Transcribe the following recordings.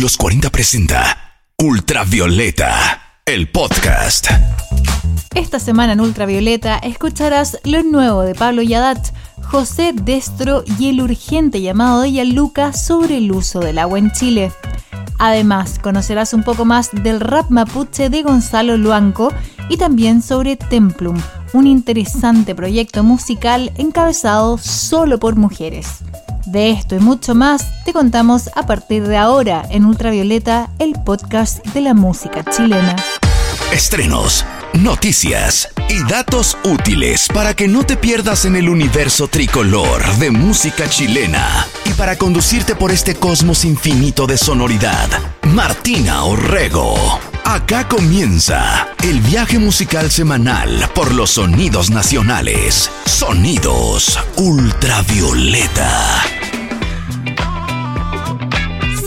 Los 40 presenta Ultravioleta, el podcast. Esta semana en Ultravioleta escucharás lo nuevo de Pablo Yadat, José Destro y el urgente llamado de Yaluca sobre el uso del agua en Chile. Además, conocerás un poco más del rap mapuche de Gonzalo Luanco y también sobre Templum, un interesante proyecto musical encabezado solo por mujeres. De esto y mucho más te contamos a partir de ahora en Ultravioleta, el podcast de la música chilena. Estrenos, noticias y datos útiles para que no te pierdas en el universo tricolor de música chilena y para conducirte por este cosmos infinito de sonoridad. Martina Orrego. Acá comienza el viaje musical semanal por los sonidos nacionales. Sonidos ultravioleta.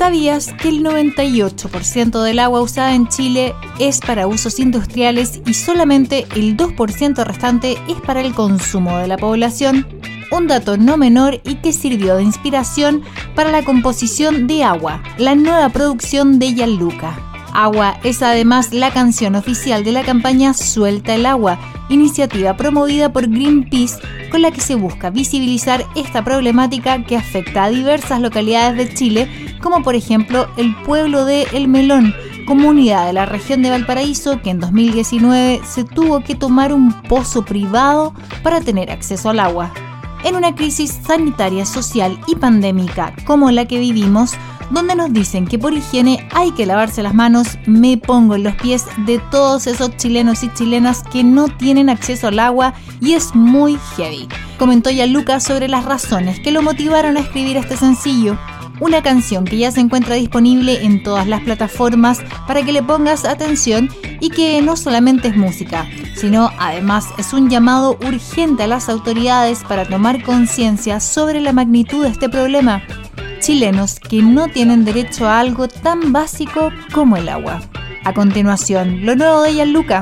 ¿Sabías que el 98% del agua usada en Chile es para usos industriales y solamente el 2% restante es para el consumo de la población? Un dato no menor y que sirvió de inspiración para la composición de Agua, la nueva producción de Yaluca. Agua es además la canción oficial de la campaña Suelta el Agua, iniciativa promovida por Greenpeace con la que se busca visibilizar esta problemática que afecta a diversas localidades de Chile, como por ejemplo el pueblo de El Melón, comunidad de la región de Valparaíso que en 2019 se tuvo que tomar un pozo privado para tener acceso al agua. En una crisis sanitaria, social y pandémica como la que vivimos, donde nos dicen que por higiene hay que lavarse las manos, me pongo en los pies de todos esos chilenos y chilenas que no tienen acceso al agua y es muy heavy. Comentó ya Lucas sobre las razones que lo motivaron a escribir este sencillo. Una canción que ya se encuentra disponible en todas las plataformas para que le pongas atención y que no solamente es música, sino además es un llamado urgente a las autoridades para tomar conciencia sobre la magnitud de este problema chilenos que no tienen derecho a algo tan básico como el agua. A continuación, lo nuevo de Gianluca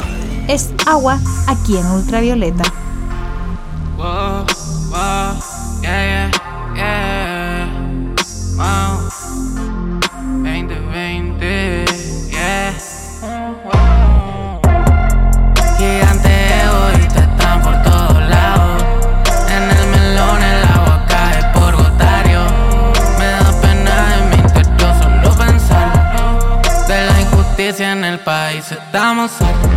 es agua aquí en ultravioleta. Estamos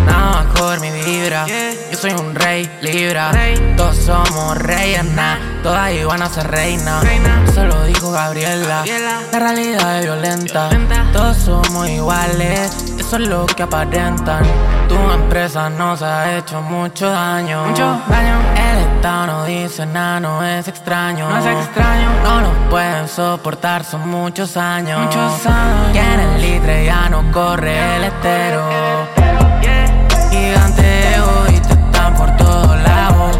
nada mejor mi vibra. Yo soy un rey, libra. Todos somos reinas, todas iban a ser reina. Eso lo dijo Gabriela. La realidad es violenta. Todos somos iguales, eso es lo que aparentan. Tu empresa nos ha hecho mucho daño. Mucho daño. El Estado no dice nada, no es extraño. No es extraño. No nos pueden soportar, son muchos años. Muchos años. Y en el litre ya no corre el estero. Gigante hoy te están por todos lados.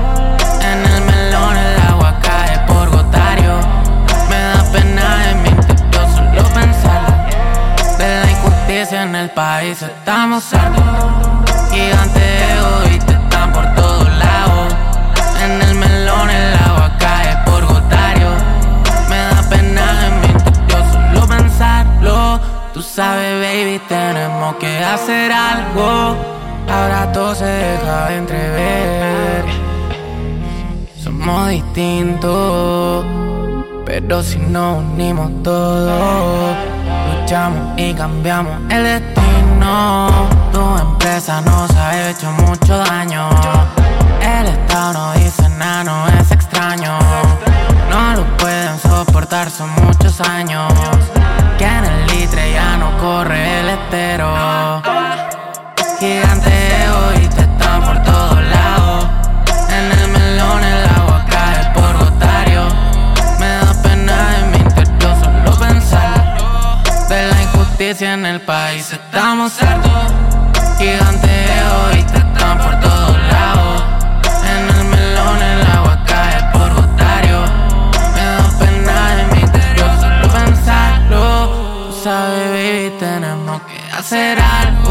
En el melón el agua cae por gotario. Me da pena en mi interior solo pensar de la injusticia en el país. Estamos hartos. Gigante hoy te están por todos lados. En el melón el agua cae por gotario. Me da pena en mi interior solo pensarlo. Tú sabes, baby, tenemos que hacer algo. Ahora todo se deja de entrever. Somos distintos, pero si nos unimos todos, luchamos y cambiamos el destino. Tu empresa nos ha hecho mucho daño. El Estado no dice nada, no es extraño. No lo pueden soportar, son muchos años. Que en el litre ya no corre el estero. Gigante país. Estamos hartos. Gigante te están por todos lados. En el melón el agua cae por gotario. Me da pena en mi interior solo pensarlo. Tú sabes, baby, tenemos que hacer algo.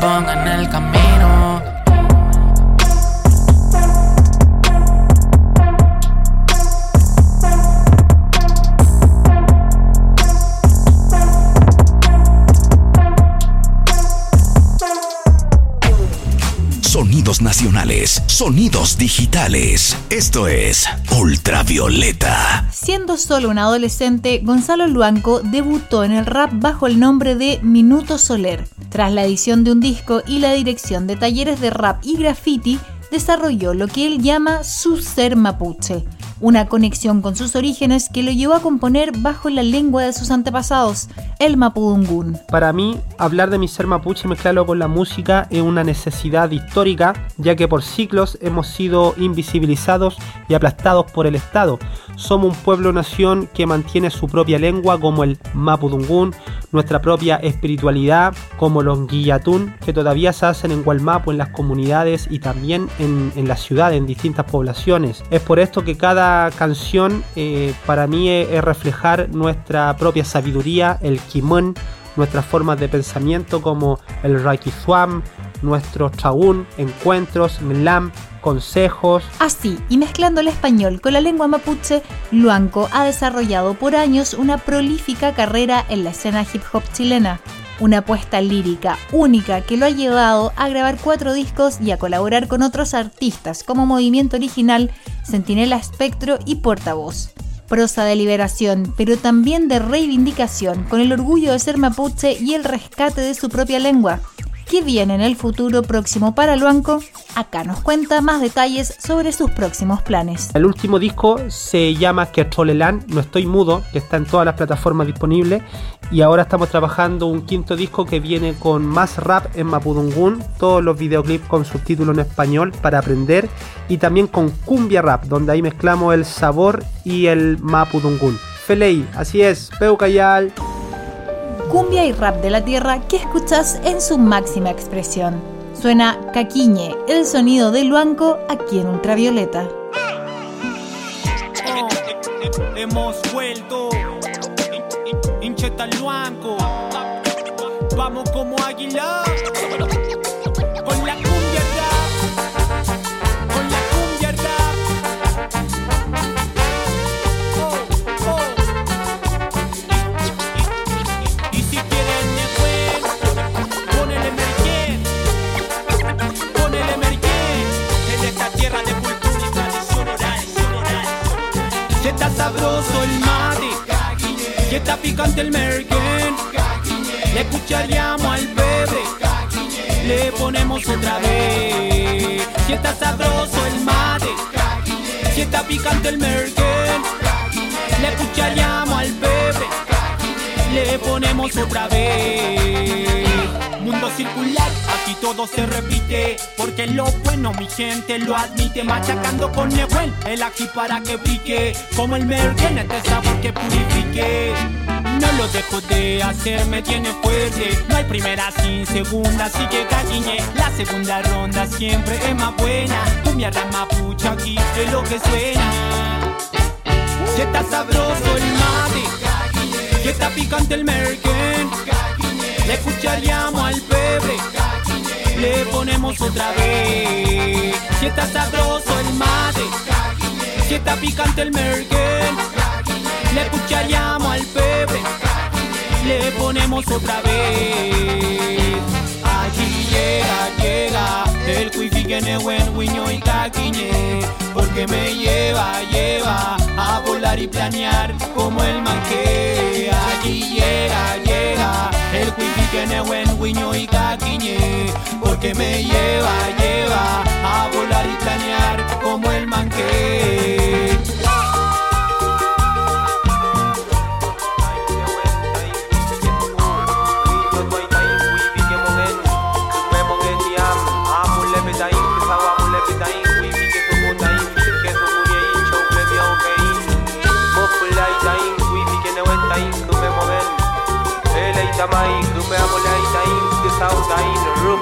En el camino. Sonidos nacionales, sonidos digitales. Esto es Ultravioleta. Siendo solo un adolescente, Gonzalo Luanco debutó en el rap bajo el nombre de Minuto Soler. Tras la edición de un disco y la dirección de talleres de rap y graffiti, desarrolló lo que él llama su ser mapuche una conexión con sus orígenes que lo llevó a componer bajo la lengua de sus antepasados, el mapudungún. Para mí, hablar de mi ser mapuche y mezclarlo con la música es una necesidad histórica, ya que por siglos hemos sido invisibilizados y aplastados por el Estado. Somos un pueblo-nación que mantiene su propia lengua como el mapudungún, nuestra propia espiritualidad como los guillatún, que todavía se hacen en Gualmapo, en las comunidades y también en, en la ciudad, en distintas poblaciones. Es por esto que cada canción eh, para mí es, reflejar nuestra propia sabiduría, el kimon, nuestras formas de pensamiento como el Swam, nuestros chaún, encuentros, melam, consejos. Así, y mezclando el español con la lengua mapuche, Luanco ha desarrollado por años una prolífica carrera en la escena hip hop chilena una apuesta lírica única que lo ha llevado a grabar cuatro discos y a colaborar con otros artistas como Movimiento Original, Sentinela Espectro y Portavoz. Prosa de liberación, pero también de reivindicación, con el orgullo de ser mapuche y el rescate de su propia lengua. ¿Qué viene en el futuro próximo para Luanco? Acá nos cuenta más detalles sobre sus próximos planes. El último disco se llama Kertrolelan, No Estoy Mudo, que está en todas las plataformas disponibles. Y ahora estamos trabajando un quinto disco que viene con más rap en Mapudungún, todos los videoclips con subtítulos en español para aprender. Y también con cumbia rap, donde ahí mezclamos el sabor y el Mapudungún. Felei, así es, Peucayal cumbia y rap de la tierra que escuchas en su máxima expresión. Suena Caquiñe, el sonido del Luanco aquí en Ultravioleta. hemos vuelto, hincheta Luanco, vamos como águila. Sabroso el mate, que está picante el merken. Le escucharíamos al pebre, le ponemos otra vez. Si está sabroso el mate, si está picante el merken. Le escucharíamos al pebre, le ponemos otra vez. Circular y todo se repite, porque lo bueno mi gente lo admite, machacando con Nehuel, el aquí para que pique, como el merken este sabor que purifique. No lo dejo de hacer, me tiene fuerte. No hay primera sin segunda, así que caguiñe. La segunda ronda siempre es más buena. Cumbia mapucha aquí es lo que suena. Si está sabroso el mate, si está picante el merken, le escucharíamos al pebre le ponemos otra vez. Si está sabroso el mate, si está picante el merken, le escucharíamos al pebre, le ponemos otra vez. Aquí llega, llega el wifi que ne buen guiño y taquiñe, porque me lleva, lleva a volar y planear como el manque. El wifi que ne buen guiño y taquiñe, porque me lleva, lleva a volar y planear como el manque.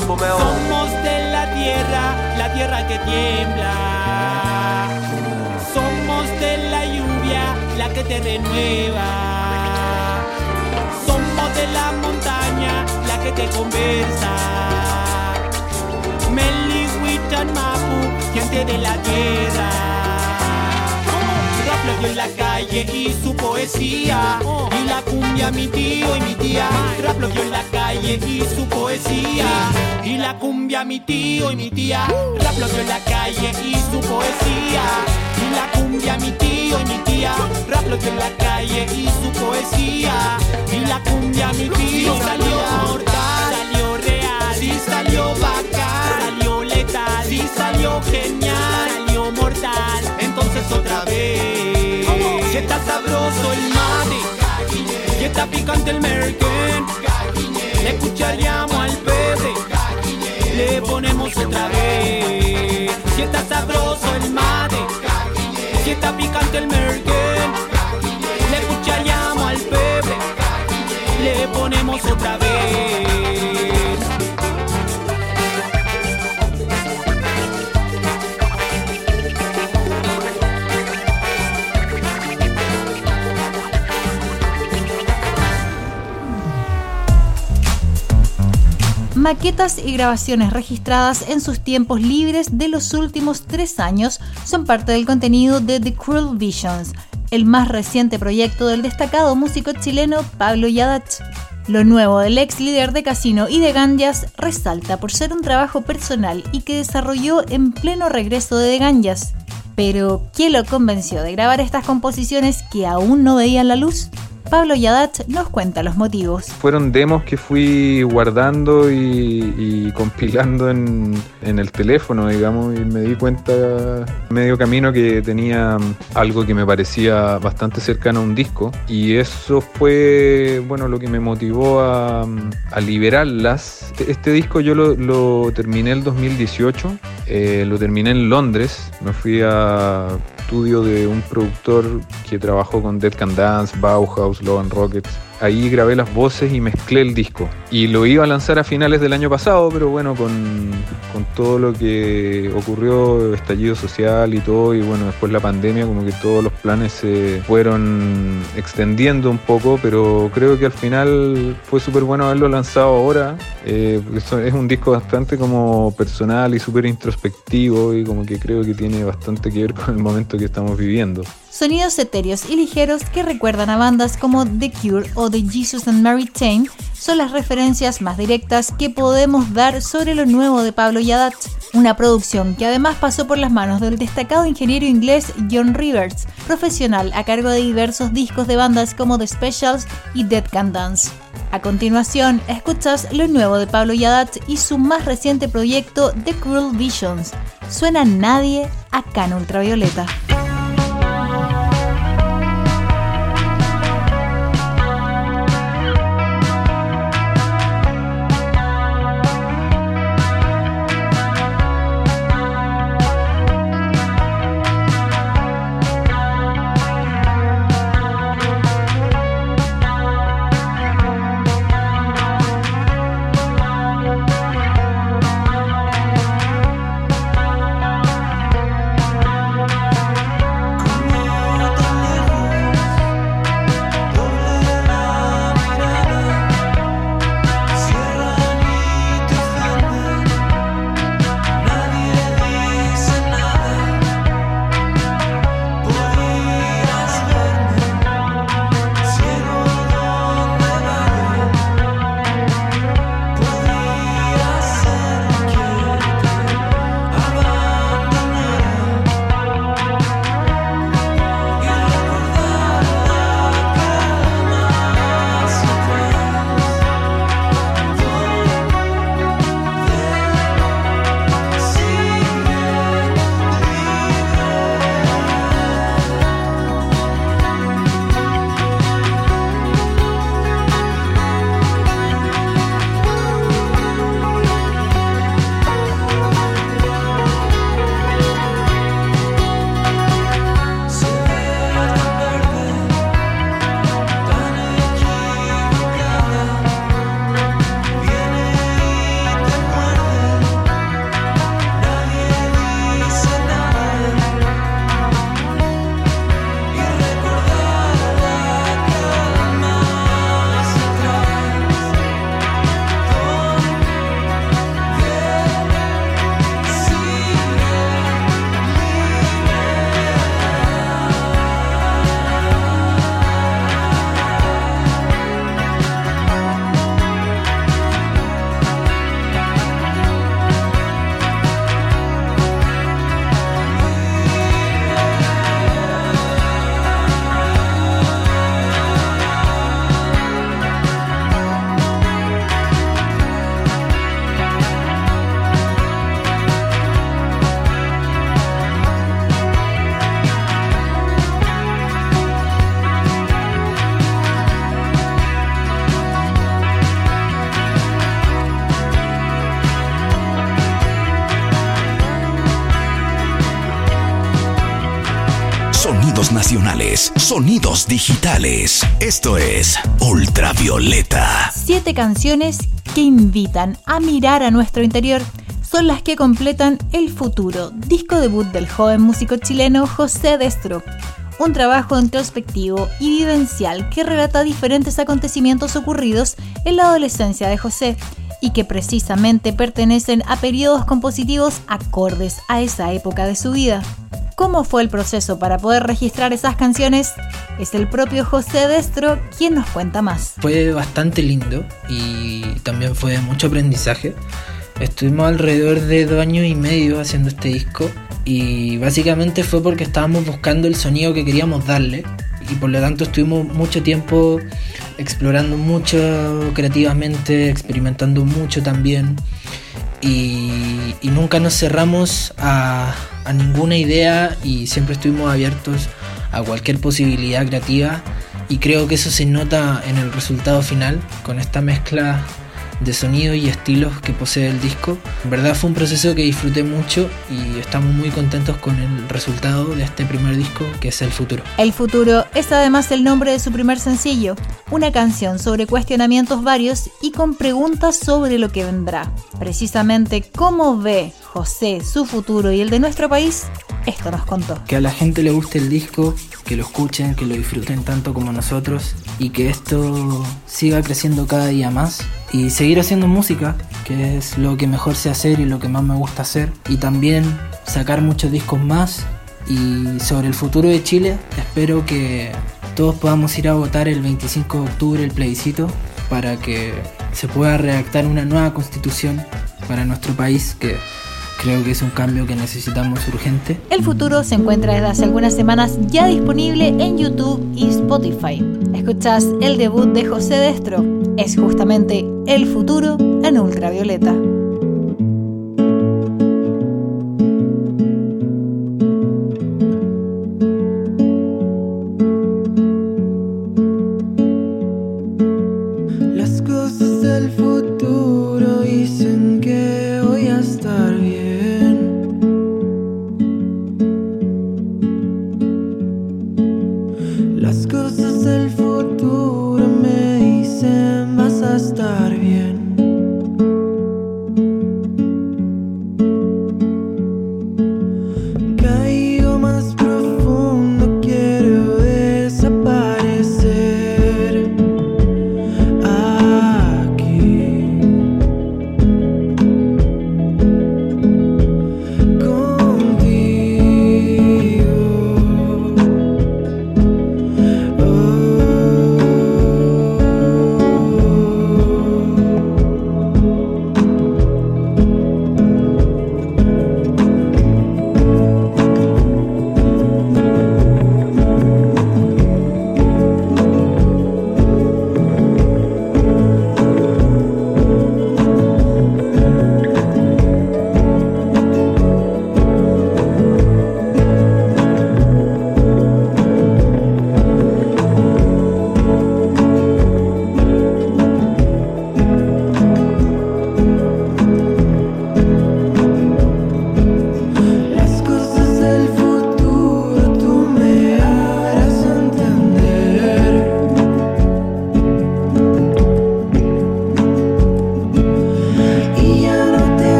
Somos tierra, la tierra que tiembla. Somos de la lluvia, la que te renueva. Somos de la montaña, la que te conversa. Meli, Wichan, Mapu, gente de la tierra. Rap en la calle y su poesía. Y la cumbia mi tío y mi tía. Rap en la calle y su poesía. Y la cumbia mi tío y mi tía. Rap en la calle y su poesía. Y la cumbia mi tío y mi tía. Rap en la calle y su poesía. Y la cumbia mi tío salió mortal, salió real, sí salió bacán, salió letal, sí salió genial, salió mortal. Entonces otra vez. Si está sabroso el mate, si está picante el merken, le escucharíamos al pepe, le ponemos otra vez. Maquetas y grabaciones registradas en sus tiempos libres de los últimos tres años son parte del contenido de The Cruel Visions, el más reciente proyecto del destacado músico chileno Pablo Yadach. Lo nuevo del ex líder de Casino y de Ganjas resalta por ser un trabajo personal y que desarrolló en pleno regreso de Ganjas. Pero, ¿quién lo convenció de grabar estas composiciones que aún no veían la luz? Pablo Yadat nos cuenta los motivos. Fueron demos que fui guardando y, compilando en, el teléfono, digamos, y me di cuenta medio camino que tenía algo que me parecía bastante cercano a un disco. Y eso fue, bueno, lo que me motivó a, a liberarlas. Este disco yo lo, lo terminé el 2018, eh, lo terminé en Londres, me fui a estudio de un productor que trabajó con Dead Can Dance, Bauhaus, Logan Rockets. Ahí grabé las voces y mezclé el disco. Y lo iba a lanzar a finales del año pasado, pero bueno, con, con todo lo que ocurrió, estallido social y todo, y bueno, después la pandemia, como que todos los planes se fueron extendiendo un poco, pero creo que al final fue súper bueno haberlo lanzado ahora. Eh, es un disco bastante como personal y súper introspectivo y como que creo que tiene bastante que ver con el momento que estamos viviendo. Sonidos etéreos y ligeros que recuerdan a bandas como The Cure o The Jesus and Mary Chain son las referencias más directas que podemos dar sobre lo nuevo de Pablo Yadat, una producción que además pasó por las manos del destacado ingeniero inglés John Rivers, profesional a cargo de diversos discos de bandas como The Specials y Dead Can Dance. A continuación, escuchas lo nuevo de Pablo Yadat y su más reciente proyecto The Cruel Visions. Suena Nadie acá en Ultravioleta. Sonidos nacionales, sonidos digitales. Esto es Ultravioleta. Siete canciones que invitan a mirar a nuestro interior son las que completan El Futuro, disco debut del joven músico chileno José Destro. Un trabajo introspectivo y vivencial que relata diferentes acontecimientos ocurridos en la adolescencia de José y que precisamente pertenecen a periodos compositivos acordes a esa época de su vida. ¿Cómo fue el proceso para poder registrar esas canciones? Es el propio José Destro quien nos cuenta más. Fue bastante lindo y también fue mucho aprendizaje. Estuvimos alrededor de dos años y medio haciendo este disco y básicamente fue porque estábamos buscando el sonido que queríamos darle y por lo tanto estuvimos mucho tiempo explorando mucho creativamente, experimentando mucho también y, nunca nos cerramos a, a ninguna idea y siempre estuvimos abiertos a cualquier posibilidad creativa. Y creo que eso se nota en el resultado final con esta mezcla de sonido y estilos que posee el disco. En verdad fue un proceso que disfruté mucho y estamos muy contentos con el resultado de este primer disco que es El Futuro. El Futuro es además el nombre de su primer sencillo, una canción sobre cuestionamientos varios y con preguntas sobre lo que vendrá. Precisamente cómo ve José su futuro y el de nuestro país, esto nos contó. Que a la gente le guste el disco, que lo escuchen, que lo disfruten tanto como nosotros y que esto siga creciendo cada día más y seguir haciendo música, que es lo que mejor sé hacer y lo que más me gusta hacer y también sacar muchos discos más y sobre el futuro de Chile espero que todos podamos ir a votar el 25 de octubre el plebiscito para que se pueda redactar una nueva constitución para nuestro país que creo que es un cambio que necesitamos urgente. El Futuro se encuentra desde hace algunas semanas ya disponible en YouTube y Spotify. Escuchás el debut de José Destro. Es justamente El Futuro en Ultravioleta. Del futuro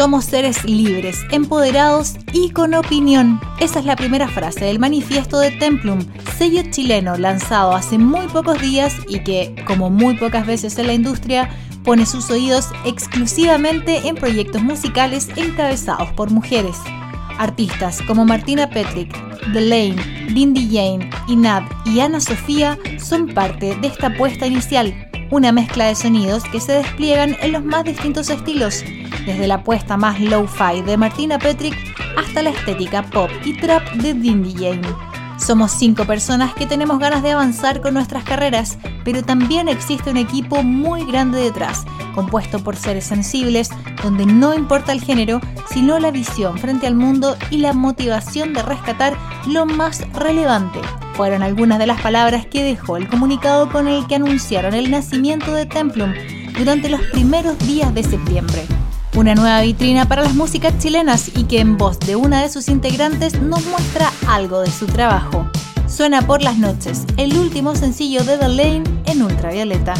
Somos seres libres, empoderados y con opinión. Esa es la primera frase del manifiesto de Templum, sello chileno lanzado hace muy pocos días y que, como muy pocas veces en la industria, pone sus oídos exclusivamente en proyectos musicales encabezados por mujeres. Artistas como Martina Petrick, Lane, Dindy Jane, Inad y Ana Sofía son parte de esta apuesta inicial, una mezcla de sonidos que se despliegan en los más distintos estilos, desde la apuesta más low-fi de Martina Petrick hasta la estética pop y trap de Dindy Jane. Somos cinco personas que tenemos ganas de avanzar con nuestras carreras, pero también existe un equipo muy grande detrás, compuesto por seres sensibles, donde no importa el género, sino la visión frente al mundo y la motivación de rescatar lo más relevante. Fueron algunas de las palabras que dejó el comunicado con el que anunciaron el nacimiento de Templum durante los primeros días de septiembre una nueva vitrina para las músicas chilenas y que en voz de una de sus integrantes nos muestra algo de su trabajo. Suena por las noches, el último sencillo de The Lane en ultravioleta.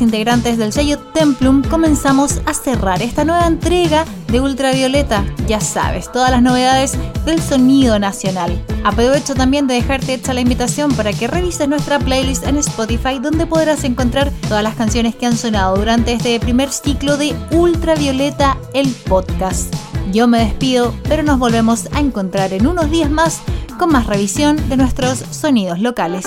Integrantes del sello Templum, comenzamos a cerrar esta nueva entrega de Ultravioleta. Ya sabes, todas las novedades del sonido nacional. Aprovecho también de dejarte hecha la invitación para que revises nuestra playlist en Spotify, donde podrás encontrar todas las canciones que han sonado durante este primer ciclo de Ultravioleta, el podcast. Yo me despido, pero nos volvemos a encontrar en unos días más con más revisión de nuestros sonidos locales.